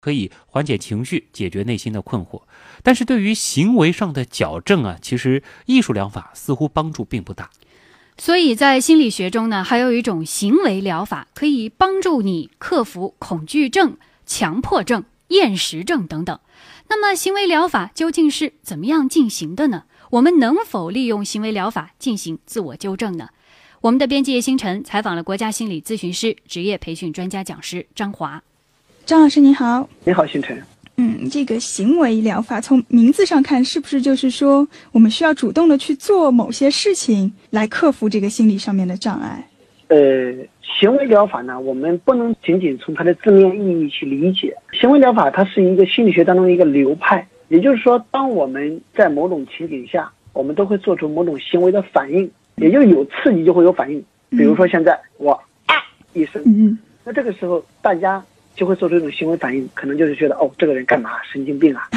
可以缓解情绪，解决内心的困惑。但是对于行为上的矫正啊，其实艺术疗法似乎帮助并不大。所以在心理学中呢，还有一种行为疗法，可以帮助你克服恐惧症、强迫症、厌食症等等。那么，行为疗法究竟是怎么样进行的呢？我们能否利用行为疗法进行自我纠正呢？我们的编辑叶星辰采访了国家心理咨询师、职业培训专家讲师张华。张老师您好，你好，星辰。嗯，这个行为疗法从名字上看，是不是就是说我们需要主动的去做某些事情来克服这个心理上面的障碍？呃，行为疗法呢，我们不能仅仅从它的字面意义去理解。行为疗法它是一个心理学当中的一个流派，也就是说，当我们在某种情景下，我们都会做出某种行为的反应，也就是有刺激就会有反应。比如说现在我啊一声，嗯，那这个时候大家。就会做出一种行为反应，可能就是觉得哦，这个人干嘛 神经病啊，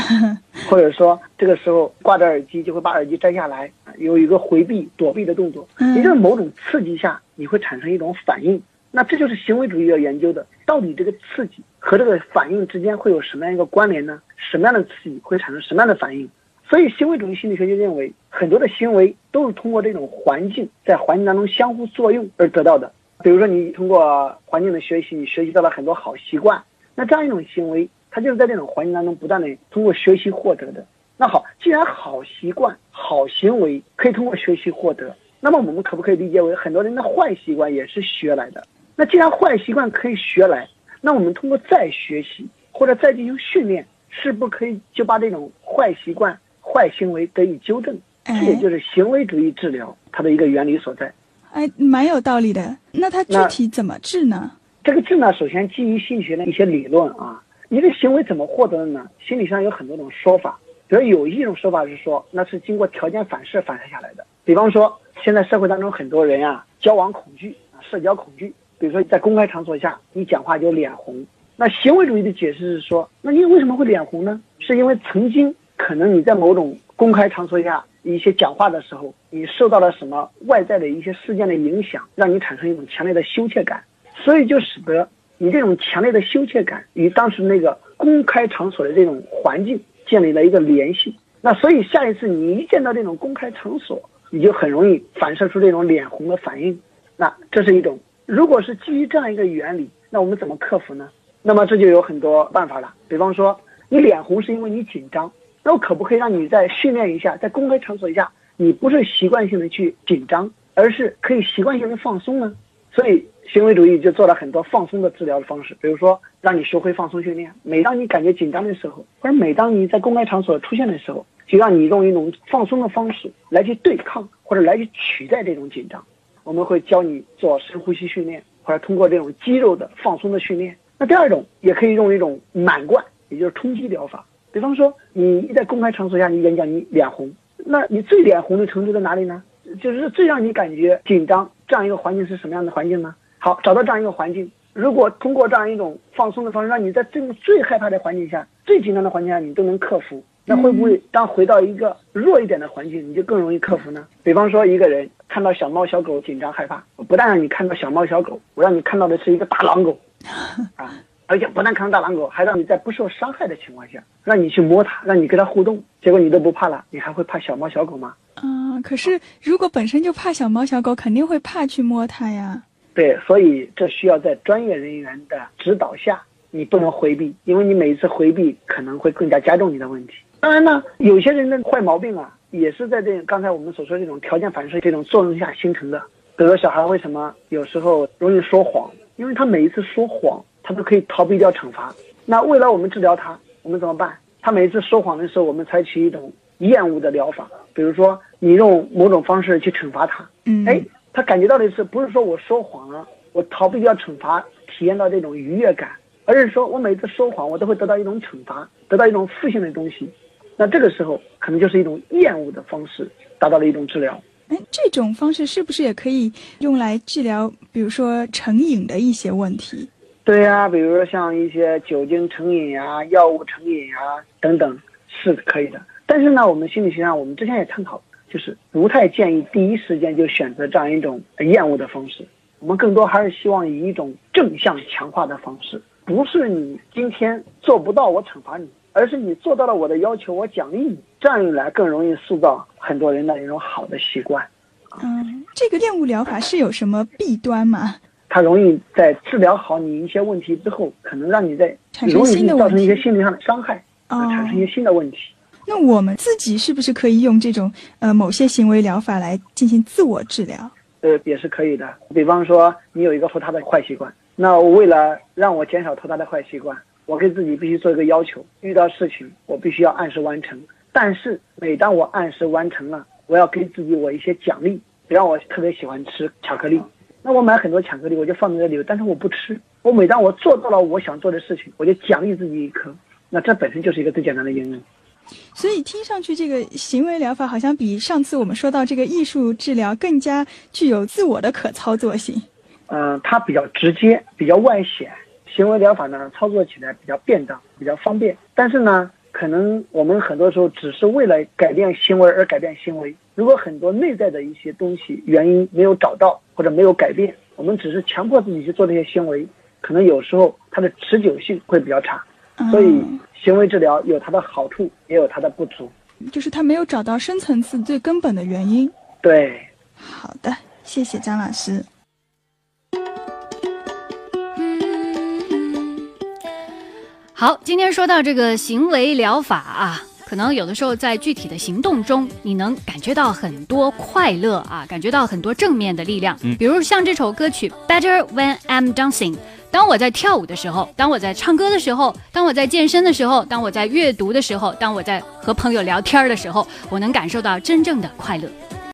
或者说这个时候挂着耳机就会把耳机摘下来，有一个回避躲避的动作，也就是某种刺激下你会产生一种反应。那这就是行为主义要研究的，到底这个刺激和这个反应之间会有什么样一个关联呢？什么样的刺激会产生什么样的反应？所以行为主义心理学就认为，很多的行为都是通过这种环境在环境当中相互作用而得到的。比如说，你通过环境的学习，你学习到了很多好习惯，那这样一种行为，它就是在这种环境当中不断的通过学习获得的。那好，既然好习惯、好行为可以通过学习获得，那么我们可不可以理解为很多人的坏习惯也是学来的？那既然坏习惯可以学来，那我们通过再学习或者再进行训练，是不可以就把这种坏习惯、坏行为得以纠正？这也就是行为主义治疗它的一个原理所在。哎，蛮有道理的。那它具体怎么治呢？这个治呢，首先基于心理学的一些理论啊。一个行为怎么获得的呢？心理上有很多种说法。比如有一种说法是说，那是经过条件反射反射下来的。比方说，现在社会当中很多人啊，交往恐惧啊，社交恐惧。比如说在公开场所下，你讲话就脸红。那行为主义的解释是说，那你为什么会脸红呢？是因为曾经可能你在某种公开场所下。一些讲话的时候，你受到了什么外在的一些事件的影响，让你产生一种强烈的羞怯感，所以就使得你这种强烈的羞怯感与当时那个公开场所的这种环境建立了一个联系。那所以下一次你一见到这种公开场所，你就很容易反射出这种脸红的反应。那这是一种，如果是基于这样一个原理，那我们怎么克服呢？那么这就有很多办法了。比方说，你脸红是因为你紧张。那我可不可以让你再训练一下，在公开场所一下，你不是习惯性的去紧张，而是可以习惯性的放松呢？所以行为主义就做了很多放松的治疗的方式，比如说让你学会放松训练。每当你感觉紧张的时候，或者每当你在公开场所出现的时候，就让你用一种放松的方式来去对抗或者来去取代这种紧张。我们会教你做深呼吸训练，或者通过这种肌肉的放松的训练。那第二种也可以用一种满贯，也就是冲击疗法。比方说，你一在公开场所下你演讲，你脸红，那你最脸红的程度在哪里呢？就是最让你感觉紧张这样一个环境是什么样的环境呢？好，找到这样一个环境，如果通过这样一种放松的方式，让你在这种最害怕的环境下、最紧张的环境下，你都能克服，那会不会当回到一个弱一点的环境，你就更容易克服呢？比方说，一个人看到小猫小狗紧张害怕，不但让你看到小猫小狗，我让你看到的是一个大狼狗，啊。而且不但看大狼狗，还让你在不受伤害的情况下，让你去摸它，让你跟它互动，结果你都不怕了，你还会怕小猫小狗吗？嗯，可是如果本身就怕小猫小狗，肯定会怕去摸它呀。对，所以这需要在专业人员的指导下，你不能回避，因为你每一次回避可能会更加加重你的问题。当然呢，有些人的坏毛病啊，也是在这刚才我们所说这种条件反射这种作用下形成的。比如说小孩为什么有时候容易说谎？因为他每一次说谎。他都可以逃避掉惩罚。那为了我们治疗他，我们怎么办？他每一次说谎的时候，我们采取一种厌恶的疗法，比如说你用某种方式去惩罚他。嗯，哎，他感觉到的是不是说我说谎了，我逃避掉惩罚，体验到这种愉悦感，而是说我每次说谎，我都会得到一种惩罚，得到一种负性的东西。那这个时候可能就是一种厌恶的方式，达到了一种治疗。哎，这种方式是不是也可以用来治疗，比如说成瘾的一些问题？对呀，比如说像一些酒精成瘾呀、药物成瘾呀等等，是可以的。但是呢，我们心理学上，我们之前也探讨，就是不太建议第一时间就选择这样一种厌恶的方式。我们更多还是希望以一种正向强化的方式，不是你今天做不到我惩罚你，而是你做到了我的要求，我奖励你。这样一来，更容易塑造很多人的一种好的习惯。嗯，这个厌恶疗法是有什么弊端吗？它容易在治疗好你一些问题之后，可能让你在产生容易新的问造成一些题。心理上的伤害，产生一些新的问题。那我们自己是不是可以用这种呃某些行为疗法来进行自我治疗？呃，也是可以的。比方说，你有一个拖沓的坏习惯，那我为了让我减少拖沓的坏习惯，我给自己必须做一个要求：遇到事情我必须要按时完成。但是每当我按时完成了，我要给自己我一些奖励。比方我特别喜欢吃巧克力，那我买很多巧克力，我就放在这里，但是我不吃。我每当我做到了我想做的事情，我就奖励自己一颗。那这本身就是一个最简单的应用。所以听上去，这个行为疗法好像比上次我们说到这个艺术治疗更加具有自我的可操作性。嗯、它比较直接，比较外显。行为疗法呢，操作起来比较便当，比较方便。但是呢，可能我们很多时候只是为了改变行为而改变行为。如果很多内在的一些东西原因没有找到或者没有改变，我们只是强迫自己去做这些行为，可能有时候它的持久性会比较差。所以嗯，行为治疗有它的好处，也有它的不足。就是他没有找到深层次最根本的原因。对，好的，谢谢张老师。好，今天说到这个行为疗法啊，可能有的时候在具体的行动中，你能感觉到很多快乐啊，感觉到很多正面的力量。嗯比如像这首歌曲《Better When I'm Dancing》。当我在跳舞的时候，当我在唱歌的时候，当我在健身的时候，当我在阅读的时候，当我在和朋友聊天的时候，我能感受到真正的快乐。